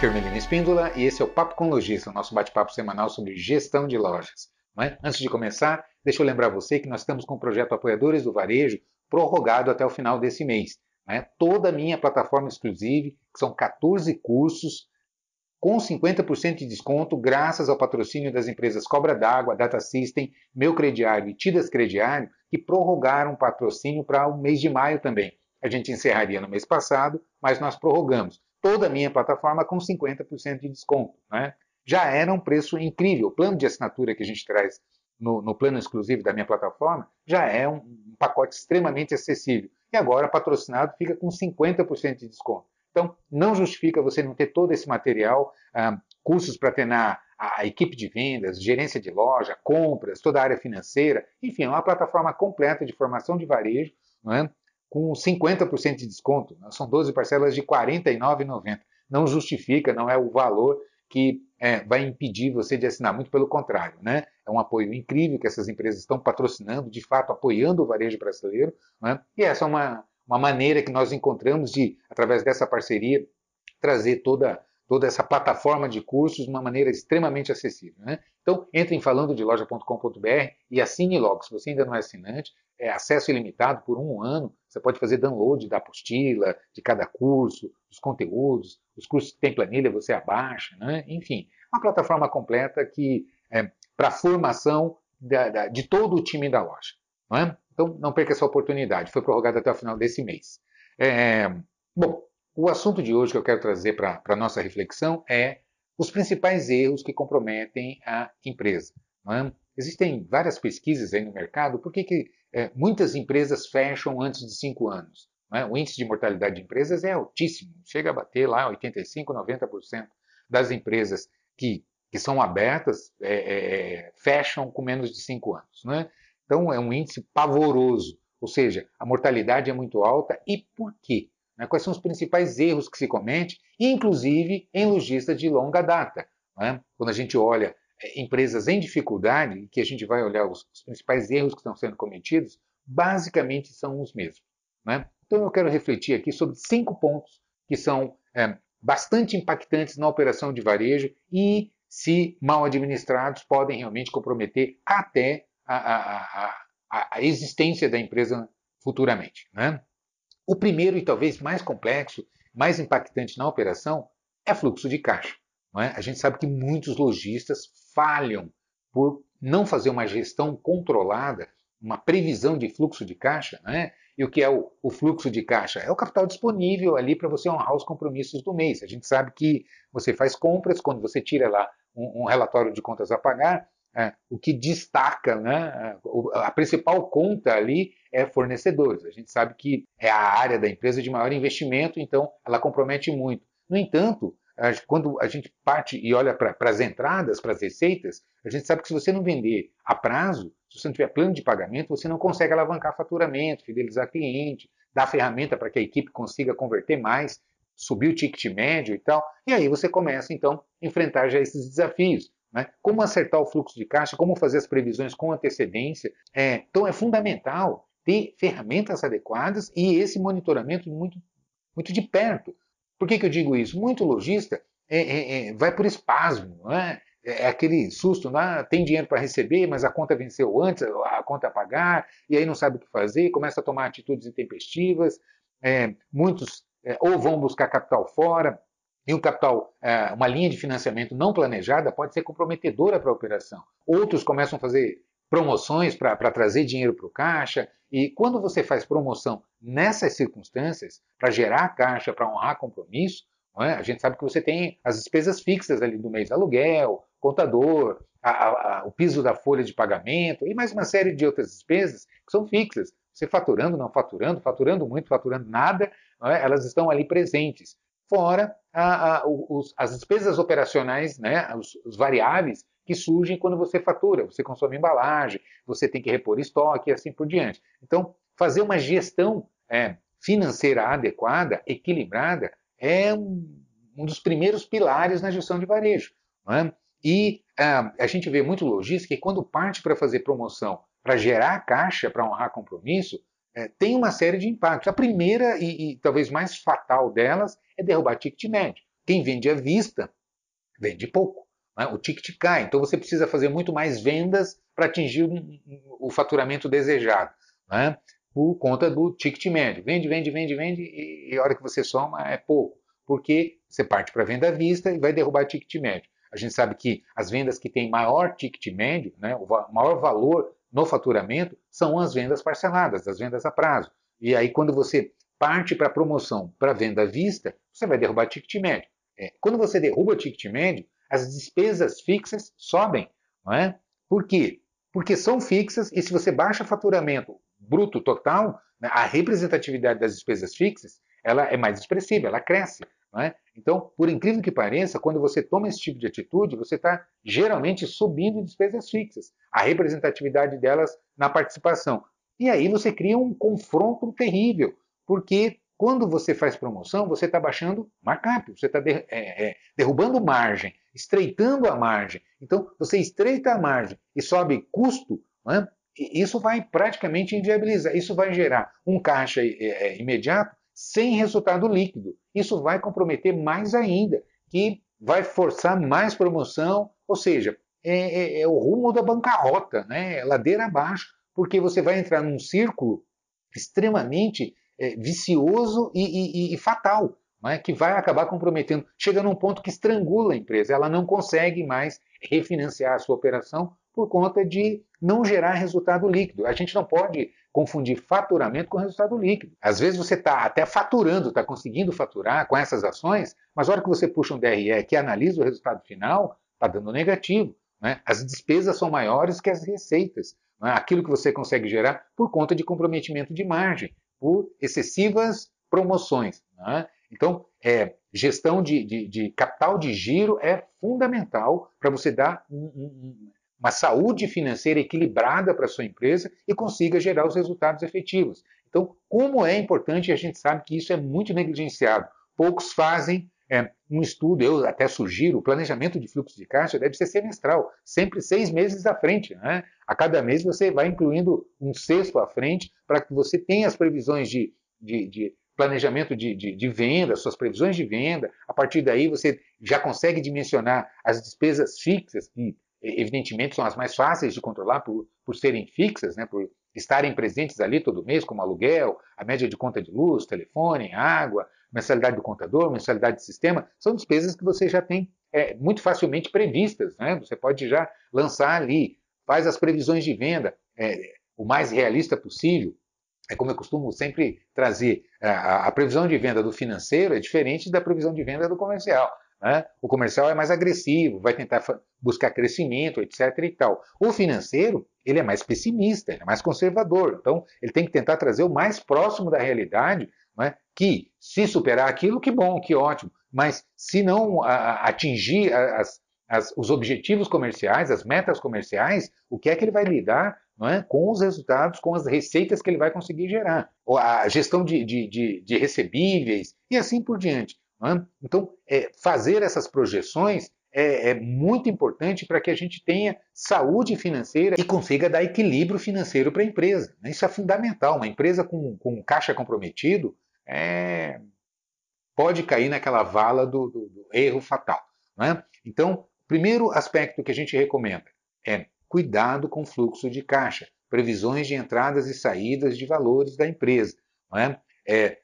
Aqui é o Espíndola e esse é o Papo com Lojista, o nosso bate-papo semanal sobre gestão de lojas. É? Antes de começar, deixa eu lembrar você que nós estamos com o projeto Apoiadores do Varejo prorrogado até o final desse mês. É? Toda a minha plataforma exclusiva, que são 14 cursos, com 50% de desconto, graças ao patrocínio das empresas Cobra d'Água, Data System, Meu Crediário e Tidas Crediário, que prorrogaram o patrocínio para o mês de maio também. A gente encerraria no mês passado, mas nós prorrogamos toda a minha plataforma com 50% de desconto. Né? Já era um preço incrível. O plano de assinatura que a gente traz no, no plano exclusivo da minha plataforma já é um, um pacote extremamente acessível. E agora, patrocinado, fica com 50% de desconto. Então, não justifica você não ter todo esse material, ah, cursos para treinar a, equipe de vendas, gerência de loja, compras, toda a área financeira, enfim, é uma plataforma completa de formação de varejo, é? Com 50% de desconto. Né? São 12 parcelas de R$ 49,90. Não justifica, não é o valor que é, vai impedir você de assinar. Muito pelo contrário, né? É um apoio incrível que essas empresas estão patrocinando, de fato apoiando o varejo brasileiro. Né? E essa é uma, uma maneira que nós encontramos de, através dessa parceria, trazer toda, toda essa plataforma de cursos de uma maneira extremamente acessível. Né? Então, entre em falando de loja.com.br e assine logo. Se você ainda não é assinante, é acesso ilimitado por um ano. Você pode fazer download da apostila, de cada curso, dos conteúdos, os cursos que tem planilha você abaixa, né? enfim, uma plataforma completa que é para formação da, da, de todo o time da loja. Não é? Então, não perca essa oportunidade. Foi prorrogado até o final desse mês. É, bom, o assunto de hoje que eu quero trazer para a nossa reflexão é os principais erros que comprometem a empresa. É? Existem várias pesquisas aí no mercado. Por que, que é, muitas empresas fecham antes de cinco anos? É? O índice de mortalidade de empresas é altíssimo, chega a bater lá 85%, 90% das empresas que, que são abertas é, é, é, fecham com menos de cinco anos. Né? Então, é um índice pavoroso, ou seja, a mortalidade é muito alta. E por quê? Né? Quais são os principais erros que se comete, inclusive em lojistas de longa data? Né? Quando a gente olha é, empresas em dificuldade, que a gente vai olhar os, os, principais erros que estão sendo cometidos, basicamente são os mesmos. Né? Então eu quero refletir aqui sobre cinco pontos que são é, bastante impactantes na operação de varejo e, se mal administrados, podem realmente comprometer até a, a, a, a existência da empresa futuramente. Né? O primeiro e talvez mais complexo, mais impactante na operação é fluxo de caixa. É? A gente sabe que muitos lojistas falham por não fazer uma gestão controlada, uma previsão de fluxo de caixa. Né? E o que é o, o, fluxo de caixa? É o capital disponível ali para você honrar os compromissos do mês. A gente sabe que você faz compras, quando você tira lá um, um relatório de contas a pagar, é, o que destaca, né, a principal conta ali é fornecedores. A gente sabe que é a área da empresa de maior investimento, então ela compromete muito. No entanto, quando a gente parte e olha para as entradas, para as receitas, a gente sabe que se você não vender a prazo, se você não tiver plano de pagamento, você não consegue alavancar faturamento, fidelizar cliente, dar ferramenta para que a equipe consiga converter mais, subir o ticket médio e tal. E aí você começa, então, a enfrentar já esses desafios. Né? Como acertar o fluxo de caixa, como fazer as previsões com antecedência. É, então é fundamental ter ferramentas adequadas e esse monitoramento muito, muito de perto. Por que, que eu digo isso? Muito lojista é, é, é vai por espasmo, né? é aquele susto, né? tem dinheiro para receber, mas a conta venceu antes, a conta a pagar, e aí não sabe o que fazer, começa a tomar atitudes intempestivas. É, muitos é, ou vão buscar capital fora, e um capital, é, uma linha de financiamento não planejada pode ser comprometedora para a operação. Outros começam a fazer promoções para trazer dinheiro para o caixa. E quando você faz promoção nessas circunstâncias, para gerar caixa, para honrar compromisso, é? a gente sabe que você tem as despesas fixas ali do mês, aluguel, contador, a, a, o piso da folha de pagamento e mais uma série de outras despesas que são fixas. Você faturando, não faturando, faturando muito, faturando nada, é? elas estão ali presentes fora a, a, os, as despesas operacionais, né, os, os, variáveis que surgem quando você fatura. Você consome embalagem, você tem que repor estoque e assim por diante. Então, fazer uma gestão é, financeira adequada, equilibrada, é um, um, dos primeiros pilares na gestão de varejo. É? E a, a gente vê muito lojista que quando parte para fazer promoção para gerar caixa, para honrar compromisso, é, tem uma série de impactos. A primeira e, e, talvez mais fatal delas é derrubar ticket médio. quem vende à vista vende pouco. Né? O ticket cai, então você precisa fazer muito mais vendas para atingir o faturamento desejado. Né? Por conta do ticket médio. Vende, vende, vende, vende, e, e a hora que você soma é pouco. Porque você parte para venda à vista e vai derrubar ticket médio. A gente sabe que as vendas que têm maior ticket médio, né, o maior valor no faturamento, são as vendas parceladas, as vendas a prazo. E aí, quando você parte para promoção para venda à vista, você vai derrubar o ticket médio. É, quando você derruba ticket médio, as despesas fixas sobem. Não é? Por quê? Porque são fixas e se você baixa faturamento bruto total, né, a representatividade das despesas fixas ela é mais expressiva, ela cresce. É? Então, por incrível que pareça, quando você toma esse tipo de atitude, você está geralmente subindo despesas fixas, a representatividade delas na participação. E aí você cria um confronto terrível, porque quando você faz promoção, você está baixando markup, você está de, é, é, derrubando margem, estreitando a margem. Então, você estreita a margem e sobe custo, é? isso vai praticamente inviabilizar, isso vai gerar um caixa é, é, imediato sem resultado líquido. Isso vai comprometer mais ainda, que vai forçar mais promoção, ou seja, é, é, é o rumo da bancarrota, né? É ladeira abaixo, porque você vai entrar num círculo extremamente é, vicioso e, e, e fatal, é? que vai acabar comprometendo. Chega num ponto que estrangula a empresa, ela não consegue mais refinanciar a sua operação por conta de não gerar resultado líquido. A gente não pode confundir faturamento com resultado líquido. Às vezes você está até faturando, está conseguindo faturar com essas ações, mas na hora que você puxa um DRE que analisa o resultado final, está dando negativo. Né? As despesas são maiores que as receitas. Né? Aquilo que você consegue gerar por conta de comprometimento de margem, por excessivas promoções. Né? Então, é, gestão de, de, de, capital de giro é fundamental para você dar um, um, uma saúde financeira equilibrada para a sua empresa e consiga gerar os resultados efetivos. Então, como é importante, a gente sabe que isso é muito negligenciado. Poucos fazem é, um estudo, eu até sugiro, o planejamento de fluxo de caixa deve ser semestral, sempre seis meses à frente. Né? A cada mês você vai incluindo um sexto à frente para que você tenha as previsões de, de, de planejamento de, de, de, venda, suas previsões de venda. A partir daí você já consegue dimensionar as despesas fixas que evidentemente são as mais fáceis de controlar por, por serem fixas, né, por estarem presentes ali todo mês, como aluguel, a média de conta de luz, telefone, água, mensalidade do contador, mensalidade de sistema, são despesas que você já tem é, muito facilmente previstas. Né? Você pode já lançar ali, faz as previsões de venda é, o mais realista possível. É como eu costumo sempre trazer, a, a previsão de venda do financeiro é diferente da previsão de venda do comercial. Né? O comercial é mais agressivo, vai tentar buscar crescimento, etc. e tal. O financeiro, ele é mais pessimista, ele é mais conservador. Então, ele tem que tentar trazer o mais próximo da realidade, né? que se superar aquilo, que bom, que ótimo. Mas se não a, atingir as, as, os objetivos comerciais, as metas comerciais, o que é que ele vai lidar é? com os resultados, com as receitas que ele vai conseguir gerar. A gestão de, de, de, de recebíveis e assim por diante. É? Então, é, fazer essas projeções é, é muito importante para que a gente tenha saúde financeira e consiga dar equilíbrio financeiro para a empresa. Né? Isso é fundamental. Uma empresa com, com caixa comprometido é, pode cair naquela vala do, do, do erro fatal. É? Então, o primeiro aspecto que a gente recomenda é cuidado com o fluxo de caixa, previsões de entradas e saídas de valores da empresa. É? é?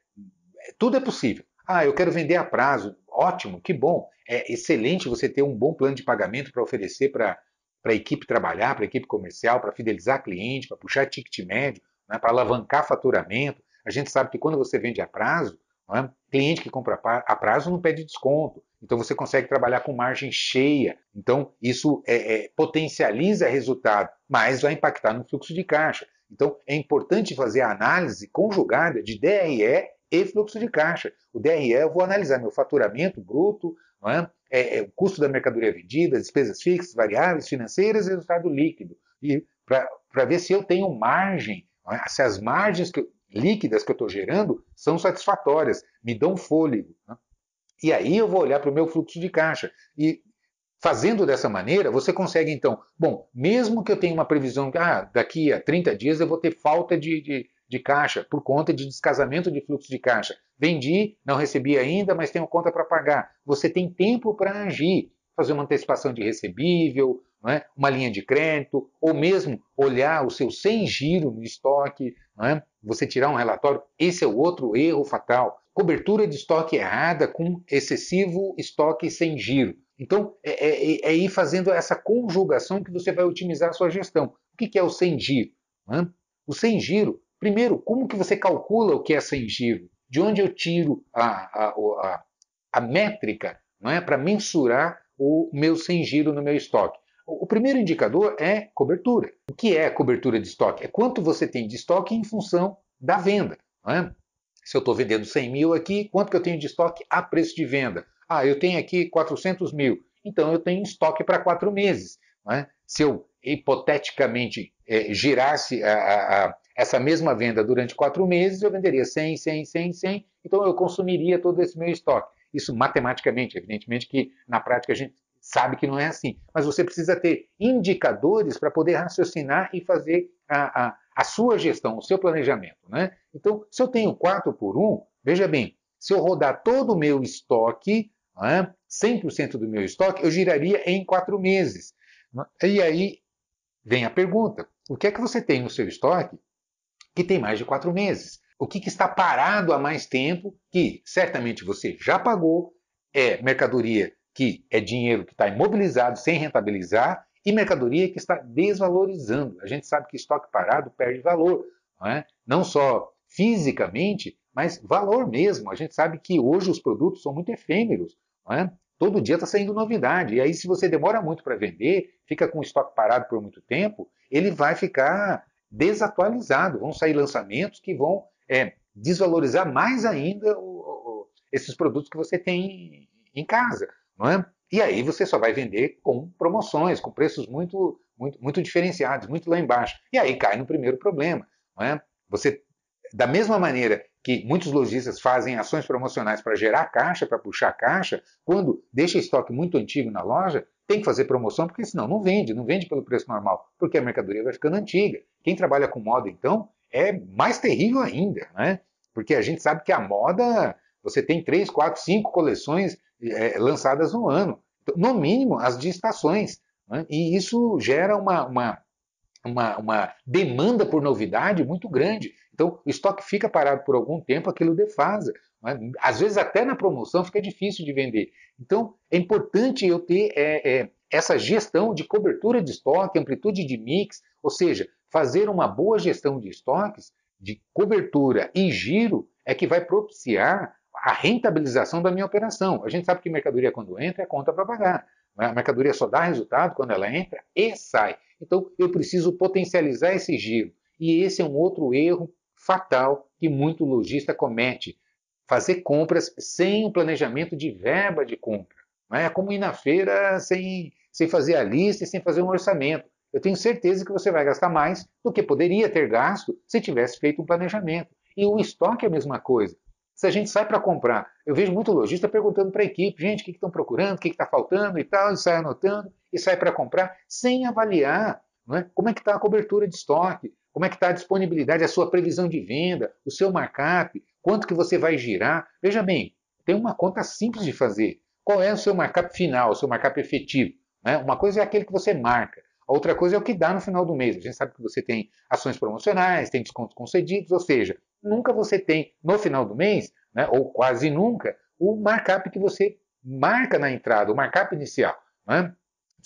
tudo é possível. Ah, eu quero vender a prazo. Ótimo, que bom. É excelente você ter um bom plano de pagamento para oferecer para a equipe trabalhar, para a equipe comercial, para fidelizar cliente, para puxar ticket médio, né, para alavancar faturamento. A gente sabe que quando você vende a prazo, é? cliente que compra a prazo não pede desconto. Então você consegue trabalhar com margem cheia. Então isso é, é, potencializa resultado, mas vai impactar no fluxo de caixa. Então é importante fazer a análise conjugada de DRE e fluxo de caixa. O DRE, eu vou analisar meu faturamento bruto, é? É, é, o custo da mercadoria vendida, despesas fixas, variáveis, financeiras resultado líquido. E para ver se eu tenho margem, é? se as margens que, líquidas que eu estou gerando são satisfatórias, me dão fôlego. É? E aí eu vou olhar para o meu fluxo de caixa. E fazendo dessa maneira, você consegue então, bom, mesmo que eu tenha uma previsão que ah, daqui a 30 dias eu vou ter falta de, de de caixa por conta de descasamento de fluxo de caixa. Vendi, não recebi ainda, mas tenho conta para pagar. Você tem tempo para agir, fazer uma antecipação de recebível, é? uma linha de crédito, ou mesmo olhar o seu sem giro no estoque, é? você tirar um relatório. Esse é o outro erro fatal. Cobertura de estoque errada com excessivo estoque sem giro. Então, é, é, é ir fazendo essa conjugação que você vai otimizar a sua gestão. O que é o sem giro? É? O sem giro, primeiro, como que você calcula o que é giro? De onde eu tiro a, a, a, a métrica não é, para mensurar o meu sem giro no meu estoque? O primeiro indicador é cobertura. O que é cobertura de estoque? É quanto você tem de estoque em função da venda. É? Se eu estou vendendo 100 mil aqui, quanto que eu tenho de estoque a preço de venda? Ah, eu tenho aqui 400 mil. Então eu tenho estoque para quatro meses. É? Se eu hipoteticamente é, girasse a, a, essa mesma venda durante quatro meses, eu venderia 100, 100, 100, 100. Então eu consumiria todo esse meu estoque. Isso matematicamente, evidentemente que na prática a gente sabe que não é assim. Mas você precisa ter indicadores para poder raciocinar e fazer a, a, a, sua gestão, o seu planejamento. Né? Então, se eu tenho 4 por 1, veja bem, se eu rodar todo o meu estoque, né, 100% do meu estoque, eu giraria em 4 meses. E aí vem a pergunta: o que é que você tem no seu estoque que tem mais de 4 meses? O que, que está parado há mais tempo, que certamente você já pagou, é mercadoria que é dinheiro que está imobilizado sem rentabilizar e mercadoria que está desvalorizando. A gente sabe que estoque parado perde valor, não, é? não só fisicamente, mas valor mesmo. A gente sabe que hoje os produtos são muito efêmeros. É? Todo dia está saindo novidade. E aí, se você demora muito para vender, fica com o estoque parado por muito tempo, ele vai ficar desatualizado. Vão sair lançamentos que vão é, desvalorizar mais ainda o, o, esses produtos que você tem em casa não é? E aí você só vai vender com promoções, com preços muito, muito, muito diferenciados, muito lá embaixo. E aí cai no primeiro problema, não é? Você, da mesma maneira que muitos lojistas fazem ações promocionais para gerar caixa, para puxar caixa, quando deixa estoque muito antigo na loja, tem que fazer promoção, porque senão não vende, não vende pelo preço normal, porque a mercadoria vai ficando antiga. Quem trabalha com moda, então, é mais terrível ainda, né? Porque a gente sabe que a moda, você tem três, quatro, cinco coleções é, lançadas no ano. No mínimo, as de estações. Né? E isso gera uma, uma, uma, uma, demanda por novidade muito grande. Então, o estoque fica parado por algum tempo, aquilo defasa. Né? Às vezes, até na promoção, fica difícil de vender. Então, é importante eu ter é, é, essa gestão de cobertura de estoque, amplitude de mix, ou seja, fazer uma boa gestão de estoques, de cobertura e giro, é que vai propiciar a rentabilização da minha operação. A gente sabe que mercadoria, quando entra, é conta para pagar. A mercadoria só dá resultado quando ela entra e sai. Então, eu preciso potencializar esse giro. E esse é um outro erro fatal que muito lojista comete. Fazer compras sem o planejamento de verba de compra. É como ir na feira sem, sem fazer a lista e sem fazer um orçamento. Eu tenho certeza que você vai gastar mais do que poderia ter gasto se tivesse feito um planejamento. E o estoque é a mesma coisa. Se a gente sai para comprar, eu vejo muito lojista perguntando para a equipe, gente, o que estão procurando, o que está faltando e tal, e sai anotando e sai para comprar, sem avaliar é? como é que está a cobertura de estoque, como é que está a disponibilidade, a sua previsão de venda, o seu markup, quanto que você vai girar. Veja bem, tem uma conta simples de fazer. Qual é o seu markup final, o seu markup efetivo? Né? Uma coisa é aquele que você marca, a outra coisa é o que dá no final do mês. A gente sabe que você tem ações promocionais, tem descontos concedidos, ou seja, nunca você tem no final do mês, né, ou quase nunca, o markup que você marca na entrada, o markup inicial. Né?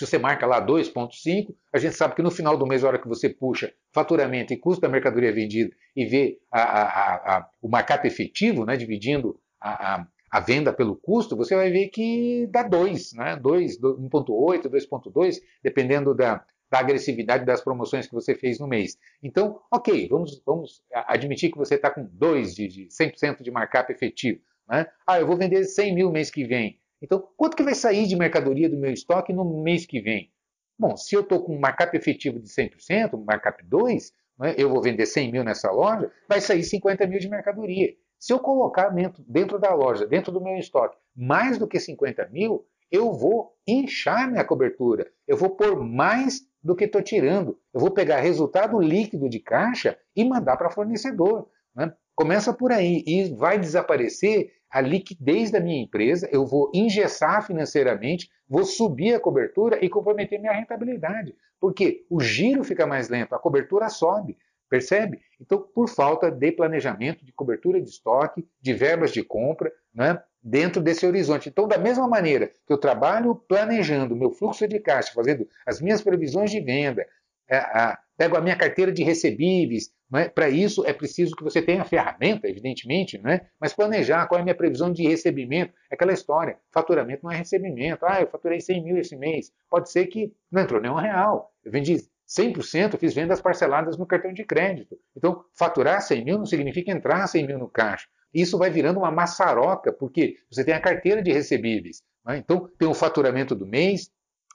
Se você marca lá 2,5, a gente sabe que no final do mês, a hora que você puxa faturamento e custo da mercadoria vendida e vê a, a, a, o markup efetivo, né, dividindo a, venda pelo custo, você vai ver que dá 2, né? 2, 1,8, 2,2, dependendo da, da agressividade das promoções que você fez no mês. Então, ok, vamos, vamos admitir que você está com 2 de, de 100% de markup efetivo. Né? Ah, eu vou vender 100 mil mês que vem. Então, quanto que vai sair de mercadoria do meu estoque no mês que vem? Bom, se eu estou com um markup efetivo de 100%, um markup 2, né, eu vou vender 100 mil nessa loja, vai sair 50 mil de mercadoria. Se eu colocar dentro, dentro da loja, dentro do meu estoque, mais do que 50 mil, eu vou inchar minha cobertura, eu vou pôr mais do que estou tirando. Eu vou pegar resultado líquido de caixa e mandar para fornecedor. Né? Começa por aí e vai desaparecer a liquidez da minha empresa, eu vou engessar financeiramente, vou subir a cobertura e comprometer minha rentabilidade. Porque o giro fica mais lento, a cobertura sobe. Percebe? Então, por falta de planejamento, de cobertura de estoque, de verbas de compra, né, dentro desse horizonte. Então, da mesma maneira que eu trabalho planejando meu fluxo de caixa, fazendo as minhas previsões de venda, é, a, pego a minha carteira de recebíveis, é? para isso é preciso que você tenha ferramenta, evidentemente, é? mas planejar qual é a minha previsão de recebimento, é aquela história, faturamento não é recebimento, ah, eu faturei 100 mil esse mês, pode ser que não entrou nenhum real, eu vendi 100%, fiz vendas parceladas no cartão de crédito. Então, faturar 100 mil não significa entrar 100 mil no caixa. Isso vai virando uma maçaroca, porque você tem a carteira de recebíveis. Né? Então, tem o faturamento do mês,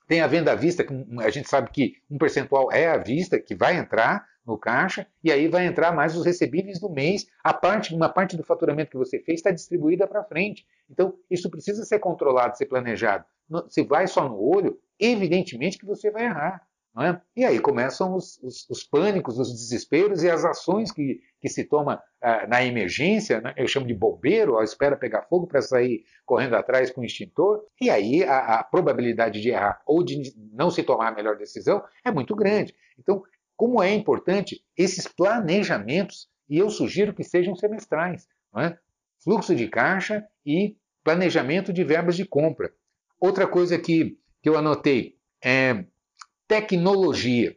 tem a venda à vista, que a gente sabe que um percentual é à vista, que vai entrar no caixa, e aí vai entrar mais os recebíveis do mês. A parte, uma parte do faturamento que você fez está distribuída para frente. Então, isso precisa ser controlado, ser planejado. Se vai só no olho, evidentemente que você vai errar. É? E aí começam os, os, os, pânicos, os desesperos e as ações que, que se toma ah, na emergência, né? eu chamo de bombeiro, ó, espera pegar fogo para sair correndo atrás com o extintor, e aí a, a, probabilidade de errar ou de não se tomar a melhor decisão é muito grande. Então, como é importante esses planejamentos, e eu sugiro que sejam semestrais, é? fluxo de caixa e planejamento de verbas de compra. Outra coisa que, que eu anotei é Tecnologia.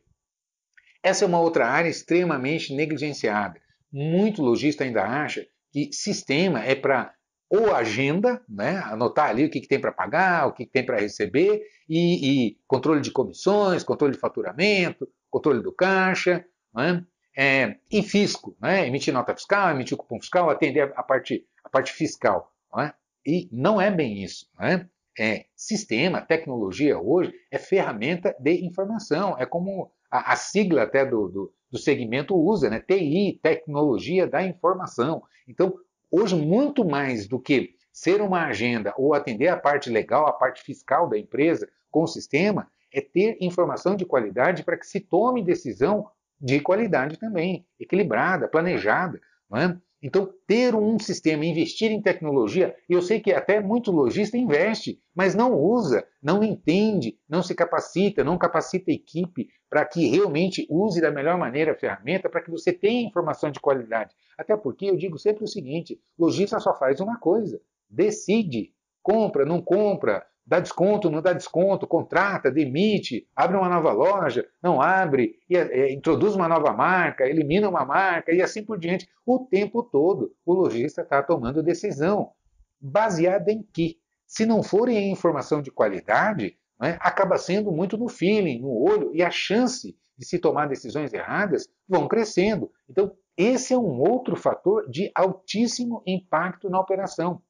Essa é uma outra área extremamente negligenciada. Muito lojista ainda acha que sistema é para ou agenda, né, anotar ali o que, que tem para pagar, o que, que tem para receber, e, e, controle de comissões, controle de faturamento, controle do caixa, né, é, e fisco, né, emitir nota fiscal, emitir cupom fiscal, atender a parte, a parte fiscal. Né, e não é bem isso. Né? É, sistema, tecnologia hoje é ferramenta de informação. É como a, a sigla até do, do, do, segmento usa, né? TI, tecnologia da informação. Então, hoje, muito mais do que ser uma agenda ou atender a parte legal, a parte fiscal da empresa com o sistema, é ter informação de qualidade para que se tome decisão de qualidade também, equilibrada, planejada. Não é? Então, ter um sistema, investir em tecnologia, eu sei que até muito lojista investe, mas não usa, não entende, não se capacita, não capacita a equipe para que realmente use da melhor maneira a ferramenta para que você tenha informação de qualidade. Até porque eu digo sempre o seguinte: lojista só faz uma coisa, decide, compra, não compra, dá desconto, não dá desconto, contrata, demite, abre uma nova loja, não abre, e, é, introduz uma nova marca, elimina uma marca e assim por diante. O tempo todo o lojista está tomando decisão. Baseada em que? Se não for em informação de qualidade, né, acaba sendo muito no feeling, no olho, e a chance de se tomar decisões erradas vão crescendo. Então, esse é um outro fator de altíssimo impacto na operação.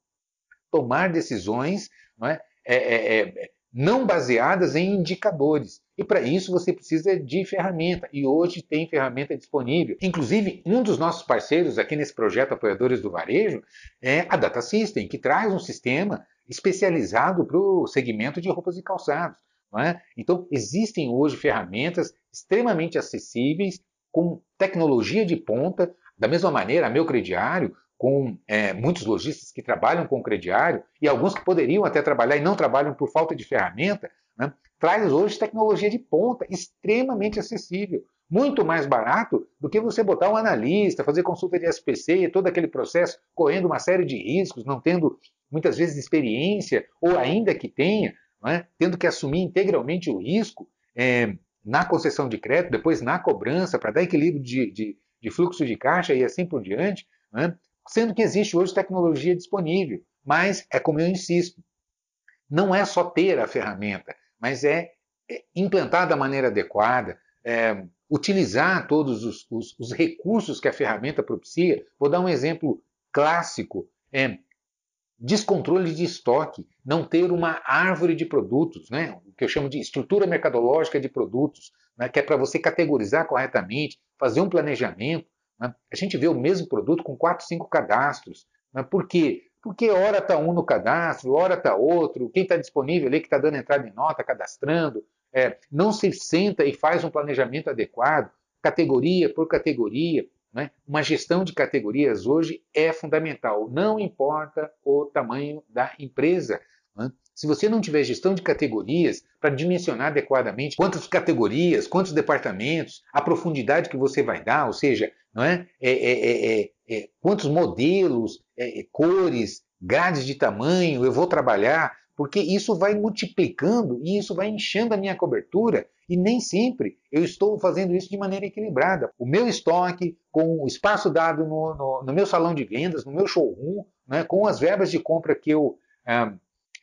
Tomar decisões não é, é, é, é, não baseadas em indicadores. E para isso você precisa de ferramenta. E hoje tem ferramenta disponível. Inclusive, um dos nossos parceiros aqui nesse projeto Apoiadores do Varejo é a Data System, que traz um sistema especializado para o segmento de roupas e calçados. É? Então, existem hoje ferramentas extremamente acessíveis, com tecnologia de ponta. Da mesma maneira, a Meu Crediário com é, muitos lojistas que trabalham com crediário e alguns que poderiam até trabalhar e não trabalham por falta de ferramenta, né, traz hoje tecnologia de ponta extremamente acessível, muito mais barato do que você botar um analista, fazer consulta de SPC e todo aquele processo correndo uma série de riscos, não tendo muitas vezes experiência ou ainda que tenha, né, tendo que assumir integralmente o risco é, na concessão de crédito, depois na cobrança para dar equilíbrio de, de, de, fluxo de caixa e assim por diante. Né? Sendo que existe hoje tecnologia disponível. Mas é como eu insisto, não é só ter a ferramenta, mas é, é implantar da maneira adequada, é, utilizar todos os, os, os, recursos que a ferramenta propicia. Vou dar um exemplo clássico: é, descontrole de estoque, não ter uma árvore de produtos, né? o que eu chamo de estrutura mercadológica de produtos, né? que é para você categorizar corretamente, fazer um planejamento. Né? A gente vê o mesmo produto com 4, 5 cadastros. Né? Por quê? Porque hora está um no cadastro, hora está outro, quem está disponível ali que está dando entrada em nota, cadastrando. é, não se senta e faz um planejamento adequado, categoria por categoria, né? uma gestão de categorias hoje é fundamental, não importa o tamanho da empresa. Né? Se você não tiver gestão de categorias para dimensionar adequadamente quantas categorias, quantos departamentos, a profundidade que você vai dar, ou seja, não é? é, é, é, é quantos modelos, é, cores, grades de tamanho eu vou trabalhar, porque isso vai multiplicando e isso vai enchendo a minha cobertura e nem sempre eu estou fazendo isso de maneira equilibrada. O meu estoque, com o espaço dado no, no, no meu salão de vendas, no meu showroom, né, com as verbas de compra que eu, é,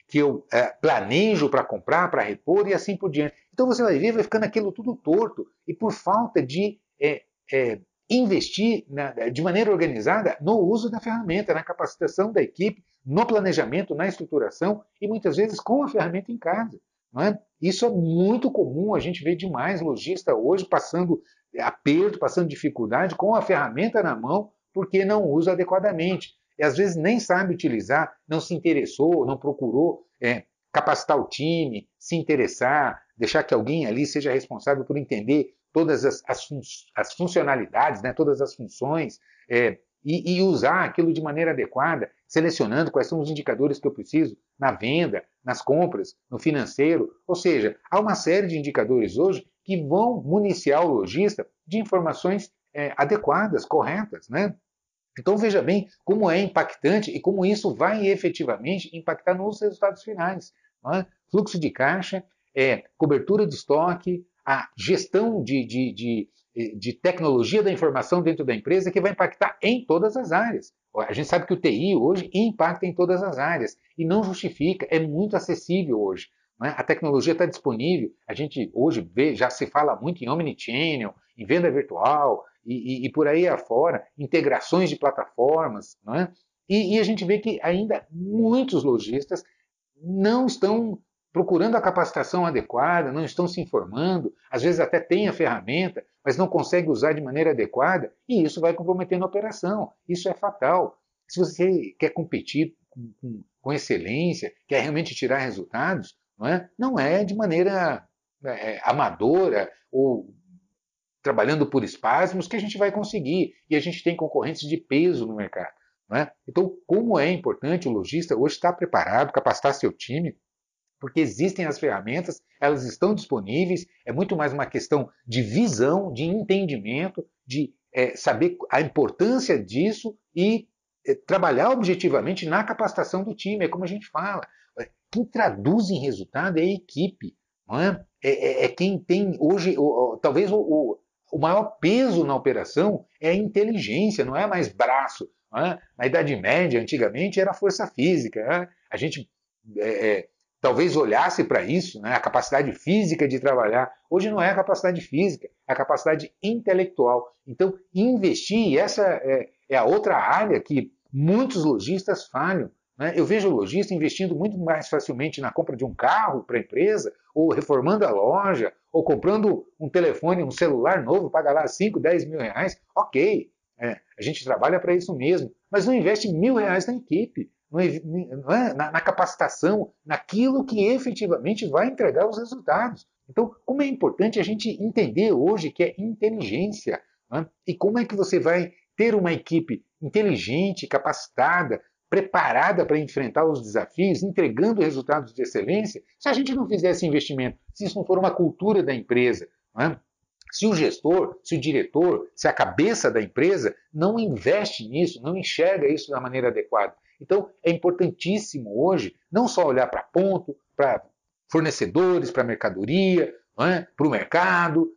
que eu é, planejo para comprar, para repor e assim por diante. Então você vai ver, vai ficando aquilo tudo torto e por falta de é, é investir na, de maneira organizada no uso da ferramenta, na capacitação da equipe, no planejamento, na estruturação e muitas vezes com a ferramenta em casa. É? Isso é muito comum, a gente vê demais lojista hoje passando aperto, passando dificuldade com a ferramenta na mão porque não usa adequadamente. E às vezes nem sabe utilizar, não se interessou, não procurou é, capacitar o time, se interessar, deixar que alguém ali seja responsável por entender todas as, as, fun as funcionalidades, né, todas as funções, é, e, e, usar aquilo de maneira adequada, selecionando quais são os indicadores que eu preciso na venda, nas compras, no financeiro. Ou seja, há uma série de indicadores hoje que vão municiar o lojista de informações é, adequadas, corretas. Né? Então veja bem como é impactante e como isso vai efetivamente impactar nos resultados finais. É? Fluxo de caixa, é, cobertura de estoque, a gestão de, de, de, de, tecnologia da informação dentro da empresa que vai impactar em todas as áreas. A gente sabe que o TI hoje impacta em todas as áreas e não justifica, é muito acessível hoje. É? A tecnologia está disponível, a gente hoje vê, já se fala muito em omnichannel, em venda virtual e, e, e por aí afora, integrações de plataformas. É? E, e a gente vê que ainda muitos lojistas não estão procurando a capacitação adequada, não estão se informando, às vezes até têm a ferramenta, mas não conseguem usar de maneira adequada, e isso vai comprometendo a operação. Isso é fatal. Se você quer competir com, com, com excelência, quer realmente tirar resultados, não é, não é de maneira é, amadora ou trabalhando por espasmos que a gente vai conseguir. E a gente tem concorrentes de peso no mercado. É? Então, como é importante o lojista hoje estar preparado, capacitar seu time porque existem as ferramentas, elas estão disponíveis, é muito mais uma questão de visão, de entendimento, de é, saber a importância disso e é, trabalhar objetivamente na capacitação do time, é como a gente fala. Quem traduz em resultado é a equipe, é? É, é? é? quem tem hoje, talvez o, o, o, maior peso na operação é a inteligência, não é mais braço. É? Na Idade Média, antigamente, era força física. É? A gente é, talvez olhasse para isso, né, a capacidade física de trabalhar. Hoje não é a capacidade física, é a capacidade intelectual. Então, investir, essa é, é a outra área que muitos lojistas falham. Né? Eu vejo o lojista investindo muito mais facilmente na compra de um carro para a empresa, ou reformando a loja, ou comprando um telefone, um celular novo, paga lá 5, 10 mil reais. Ok, é, a gente trabalha para isso mesmo, mas não investe mil reais na equipe é? na, na capacitação, naquilo que efetivamente vai entregar os resultados. Então, como é importante a gente entender hoje que é inteligência é? e como é que você vai ter uma equipe inteligente, capacitada, preparada para enfrentar os desafios, entregando resultados de excelência, se a gente não fizer esse investimento, se isso não for uma cultura da empresa. É? Se o gestor, se o diretor, se a cabeça da empresa não investe nisso, não enxerga isso da maneira adequada, então, é importantíssimo hoje não só olhar para ponto, para fornecedores, para mercadoria, é? para o mercado.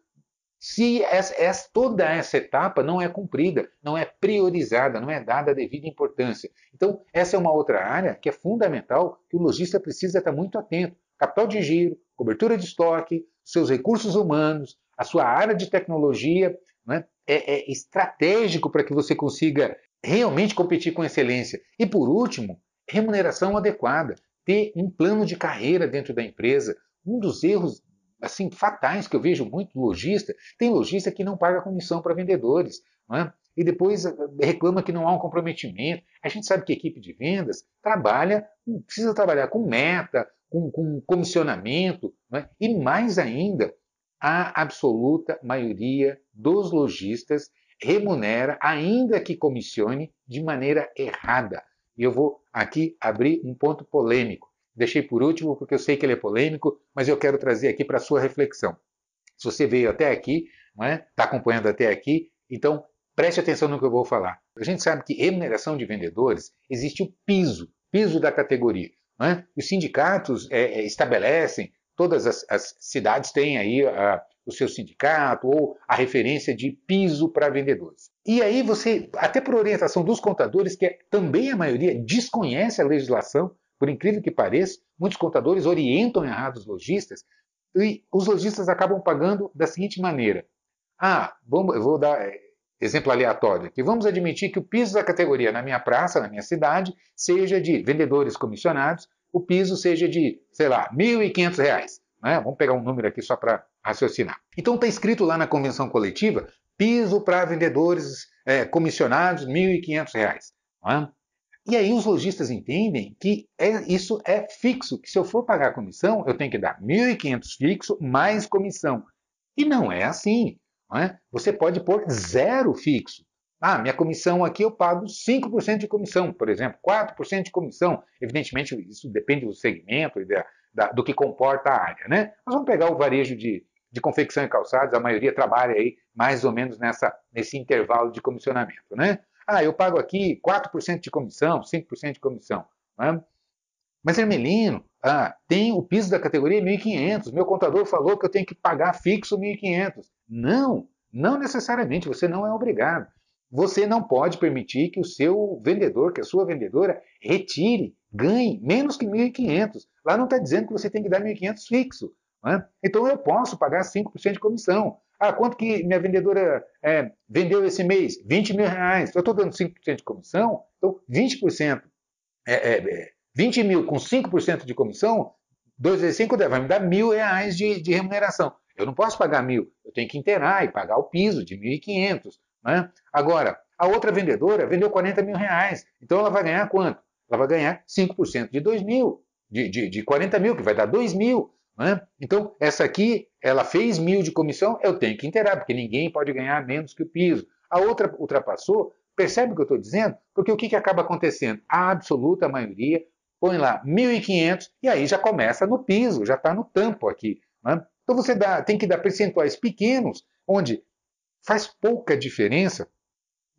Se essa, essa, toda essa etapa não é cumprida, não é priorizada, não é dada a devida importância. Então, essa é uma outra área que é fundamental, que o lojista precisa estar muito atento. Capital de giro, cobertura de estoque, seus recursos humanos, a sua área de tecnologia, né? é, é estratégico para que você consiga realmente competir com excelência. E por último, remuneração adequada, ter um plano de carreira dentro da empresa. Um dos erros assim fatais que eu vejo muito lojista, tem lojista que não paga comissão para vendedores, é? e depois eh, reclama que não há um comprometimento. A gente sabe que a equipe de vendas trabalha, precisa trabalhar com meta, com, com comissionamento, é? e mais ainda, a absoluta maioria dos lojistas remunera, ainda que comissione, de maneira errada. E eu vou aqui abrir um ponto polêmico. Deixei por último porque eu sei que ele é polêmico, mas eu quero trazer aqui para sua reflexão. Se você veio até aqui, está é? Tá acompanhando até aqui, então preste atenção no que eu vou falar. A gente sabe que remuneração de vendedores existe o piso, piso da categoria. É? Os sindicatos é, é, estabelecem, todas as, as, cidades têm aí a, o seu sindicato ou a referência de piso para vendedores. E aí você, até por orientação dos contadores, que é, também a maioria desconhece a legislação, por incrível que pareça, muitos contadores orientam errados os lojistas, e os lojistas acabam pagando da seguinte maneira. Ah, vamos, eu vou dar é, exemplo aleatório aqui. Vamos admitir que o piso da categoria na minha praça, na minha cidade, seja de vendedores comissionados, o piso seja de, sei lá, R$ 1.500. Né? Vamos pegar um número aqui só para raciocinar. Então está escrito lá na convenção coletiva, piso para vendedores é, comissionados, R$ 1.500. Né? E aí os lojistas entendem que é, isso é fixo, que se eu for pagar comissão, eu tenho que dar 1.500 fixo mais comissão. E não é assim. Não é? Você pode pôr zero fixo. Ah, minha comissão aqui eu pago 5% de comissão, por exemplo, 4% de comissão. Evidentemente, isso depende do segmento e da, da, do que comporta a área. Né? Mas vamos pegar o varejo de, de confecção e calçados, a maioria trabalha aí mais ou menos nessa, nesse intervalo de comissionamento. Né? Ah, eu pago aqui 4% de comissão, 5% de comissão. Né? Mas, Hermelino, ah, tem o piso da categoria 1.500. Meu contador falou que eu tenho que pagar fixo 1.500. Não, não necessariamente, você não é obrigado. Você não pode permitir que o seu vendedor, que a sua vendedora, retire, ganhe menos que 1.500. Lá não está dizendo que você tem que dar 1.500 fixo. Né? Então eu posso pagar 5% de comissão. Ah, quanto que minha vendedora é, vendeu esse mês? 20 mil reais. Eu estou dando 5% de comissão, então 20%. É, é, é 20 mil com 5% de comissão, 2 vezes 5 vai me dar mil reais de, de remuneração. Eu não posso pagar mil, eu tenho que inteirar e pagar o piso de 1.500. Né? Agora, a outra vendedora vendeu 40 mil reais, então ela vai ganhar quanto? Ela vai ganhar 5% de 2 mil, de, de, de 40 mil, que vai dar 2 mil. Né? Então, essa aqui, ela fez mil de comissão, eu tenho que inteirar, porque ninguém pode ganhar menos que o piso. A outra ultrapassou, percebe o que eu estou dizendo? Porque o que, que acaba acontecendo? A absoluta maioria põe lá 1.500 e aí já começa no piso, já está no tampo aqui. Né? Então você dá, tem que dar percentuais pequenos, onde faz pouca diferença.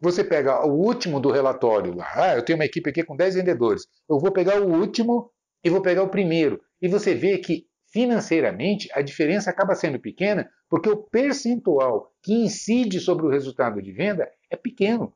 Você pega o último do relatório lá, ah, eu tenho uma equipe aqui com 10 vendedores, eu vou pegar o último e vou pegar o primeiro. E você vê que financeiramente a diferença acaba sendo pequena, porque o percentual que incide sobre o resultado de venda é pequeno.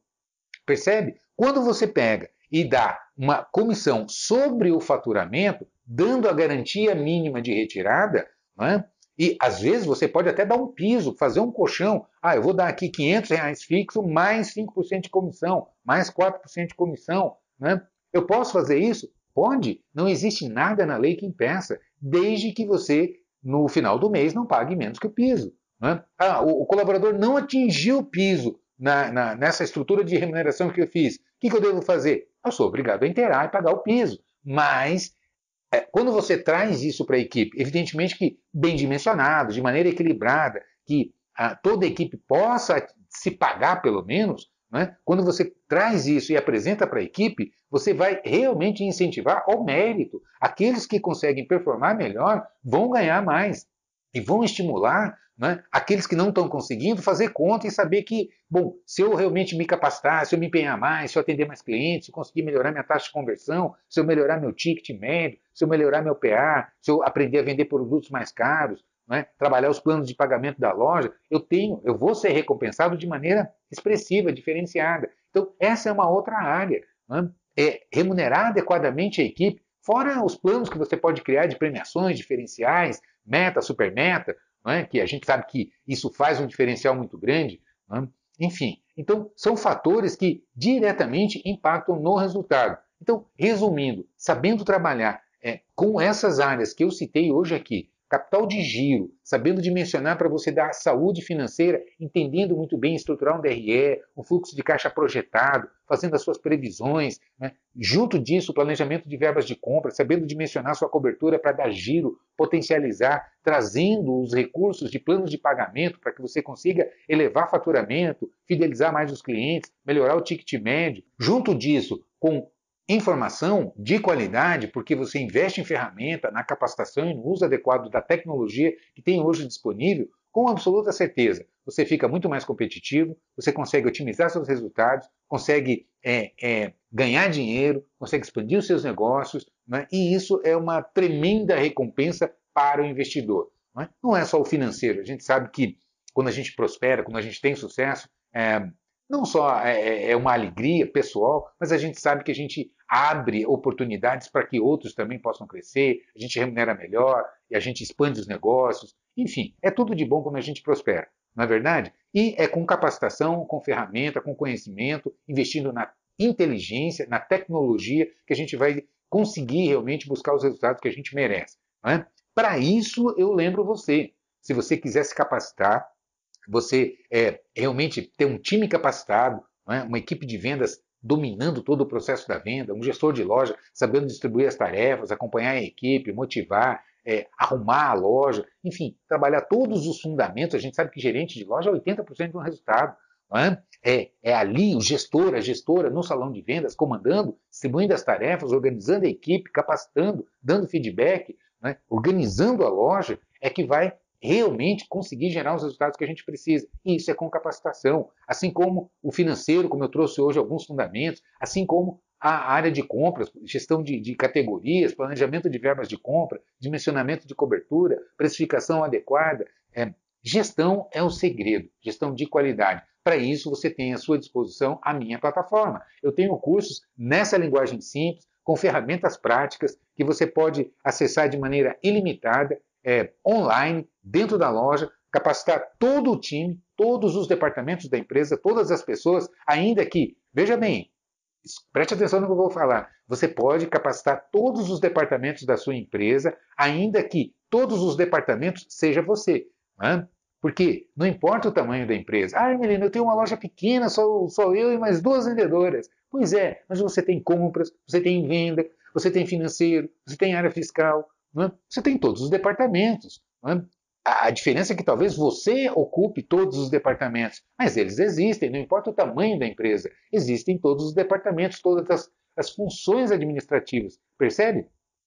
Percebe? Quando você pega e dá uma comissão sobre o faturamento, dando a garantia mínima de retirada, é? E às vezes você pode até dar um piso, fazer um colchão. Ah, eu vou dar aqui 500 reais fixo, mais 5% de comissão, mais 4% de comissão. Né? Eu posso fazer isso? Pode. Não existe nada na lei que impeça, desde que você, no final do mês, não pague menos que o piso. Né? Ah, o, o colaborador não atingiu o piso na, na, nessa estrutura de remuneração que eu fiz. O que, que eu devo fazer? eu sou obrigado a inteirar e pagar o piso. Mas, é, quando você traz isso para a equipe, evidentemente que bem dimensionado, de maneira equilibrada, que a, toda a equipe possa se pagar pelo menos, né? quando você traz isso e apresenta para a equipe, você vai realmente incentivar ao mérito. Aqueles que conseguem performar melhor vão ganhar mais e vão estimular né? Aqueles que não estão conseguindo fazer conta e saber que, bom, se eu realmente me capacitar, se eu me empenhar mais, se eu atender mais clientes, se eu conseguir melhorar minha taxa de conversão, se eu melhorar meu ticket médio, se eu melhorar meu PA, se eu aprender a vender produtos mais caros, né? trabalhar os planos de pagamento da loja, eu tenho, eu vou ser recompensado de maneira expressiva, diferenciada. Então, essa é uma outra área. Né? É remunerar adequadamente a equipe, fora os planos que você pode criar de premiações diferenciais, meta, super meta, é? que a gente sabe que isso faz um diferencial muito grande. É? Enfim, então são fatores que diretamente impactam no resultado. Então, resumindo, sabendo trabalhar é, com essas áreas que eu citei hoje aqui, capital de giro, sabendo dimensionar para você dar saúde financeira, entendendo muito bem estruturar um DRE, um fluxo de caixa projetado, fazendo as suas previsões, né? junto disso o planejamento de verbas de compra, sabendo dimensionar sua cobertura para dar giro, potencializar, trazendo os recursos de planos de pagamento para que você consiga elevar faturamento, fidelizar mais os clientes, melhorar o ticket médio. Junto disso, com informação de qualidade, porque você investe em ferramenta, na capacitação e no uso adequado da tecnologia que tem hoje disponível, com absoluta certeza, você fica muito mais competitivo, você consegue otimizar seus resultados, consegue é, é, ganhar dinheiro, consegue expandir os seus negócios, né? e isso é uma tremenda recompensa para o investidor. Não é? não é só o financeiro, a gente sabe que quando a gente prospera, quando a gente tem sucesso, é, não só é, é, é, uma alegria pessoal, mas a gente sabe que a gente abre oportunidades para que outros também possam crescer, a gente remunera melhor e a gente expande os negócios. Enfim, é tudo de bom quando a gente prospera, não é verdade? E é com capacitação, com ferramenta, com conhecimento, investindo na inteligência, na tecnologia, que a gente vai conseguir realmente buscar os resultados que a gente merece. É? Para isso, eu lembro você. Se você quiser se capacitar, você é, realmente ter um time capacitado, é? uma equipe de vendas dominando todo o processo da venda, um gestor de loja sabendo distribuir as tarefas, acompanhar a equipe, motivar, é, arrumar a loja, enfim, trabalhar todos os fundamentos. A gente sabe que gerente de loja é 80% do resultado. É? é? É, ali o gestor, a gestora no salão de vendas, comandando, distribuindo as tarefas, organizando a equipe, capacitando, dando feedback, é? organizando a loja, é que vai realmente conseguir gerar os resultados que a gente precisa. E isso é com capacitação. Assim como o financeiro, como eu trouxe hoje alguns fundamentos, assim como a área de compras, gestão de, de, categorias, planejamento de verbas de compra, dimensionamento de cobertura, precificação adequada. É, gestão é o segredo, gestão de qualidade. Para isso, você tem à sua disposição a minha plataforma. Eu tenho cursos nessa linguagem simples, com ferramentas práticas, que você pode acessar de maneira ilimitada é, online, dentro da loja, capacitar todo o time, todos os departamentos da empresa, todas as pessoas, ainda que, veja bem, preste atenção no que eu vou falar, você pode capacitar todos os departamentos da sua empresa, ainda que todos os departamentos seja você. Né? Porque não importa o tamanho da empresa. Ah, Melina, eu tenho uma loja pequena, só, só eu e mais duas vendedoras. Pois é, mas você tem compras, você tem venda, você tem financeiro, você tem área fiscal, é? Você tem todos os departamentos. É? A diferença é que talvez você ocupe todos os departamentos, mas eles existem, não importa o tamanho da empresa. Existem todos os departamentos, todas as, as funções administrativas. Percebe?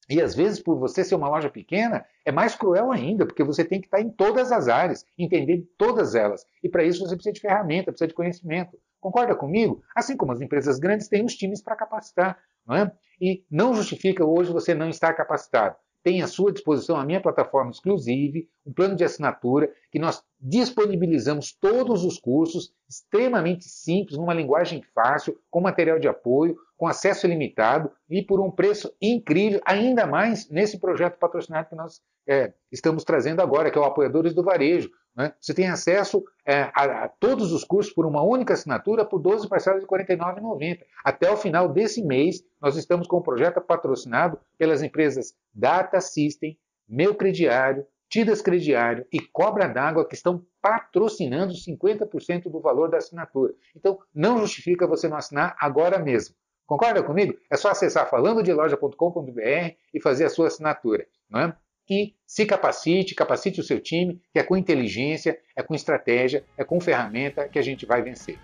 E às vezes, por você ser uma loja pequena, é mais cruel ainda, porque você tem que estar em todas as áreas, entender todas elas. E para isso você precisa de ferramenta, precisa de conhecimento. Concorda comigo? Assim como as empresas grandes têm os times para capacitar. Não é? E não justifica hoje você não estar capacitado tem à sua disposição a minha plataforma exclusiva, um plano de assinatura, que nós disponibilizamos todos os cursos extremamente simples, numa linguagem fácil, com material de apoio, com acesso ilimitado e por um preço incrível, ainda mais nesse projeto patrocinado que nós é, estamos trazendo agora, que é o Apoiadores do Varejo. Né? Você tem acesso é, a, a, todos os cursos por uma única assinatura por 12 parcelas de R$ 49,90. Até o final desse mês, nós estamos com um projeto patrocinado pelas empresas Data System, Meu Crediário, Tidas Crediário e Cobra d'Água, que estão patrocinando 50% do valor da assinatura. Então, não justifica você não assinar agora mesmo. Concorda comigo? É só acessar falandodeloja.com.br e fazer a sua assinatura. Não é? E se capacite, capacite o seu time, que é com inteligência, é com estratégia, é com ferramenta que a gente vai vencer.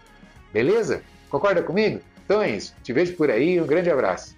Beleza? Concorda comigo? Então é isso. Te vejo por aí. Um grande abraço.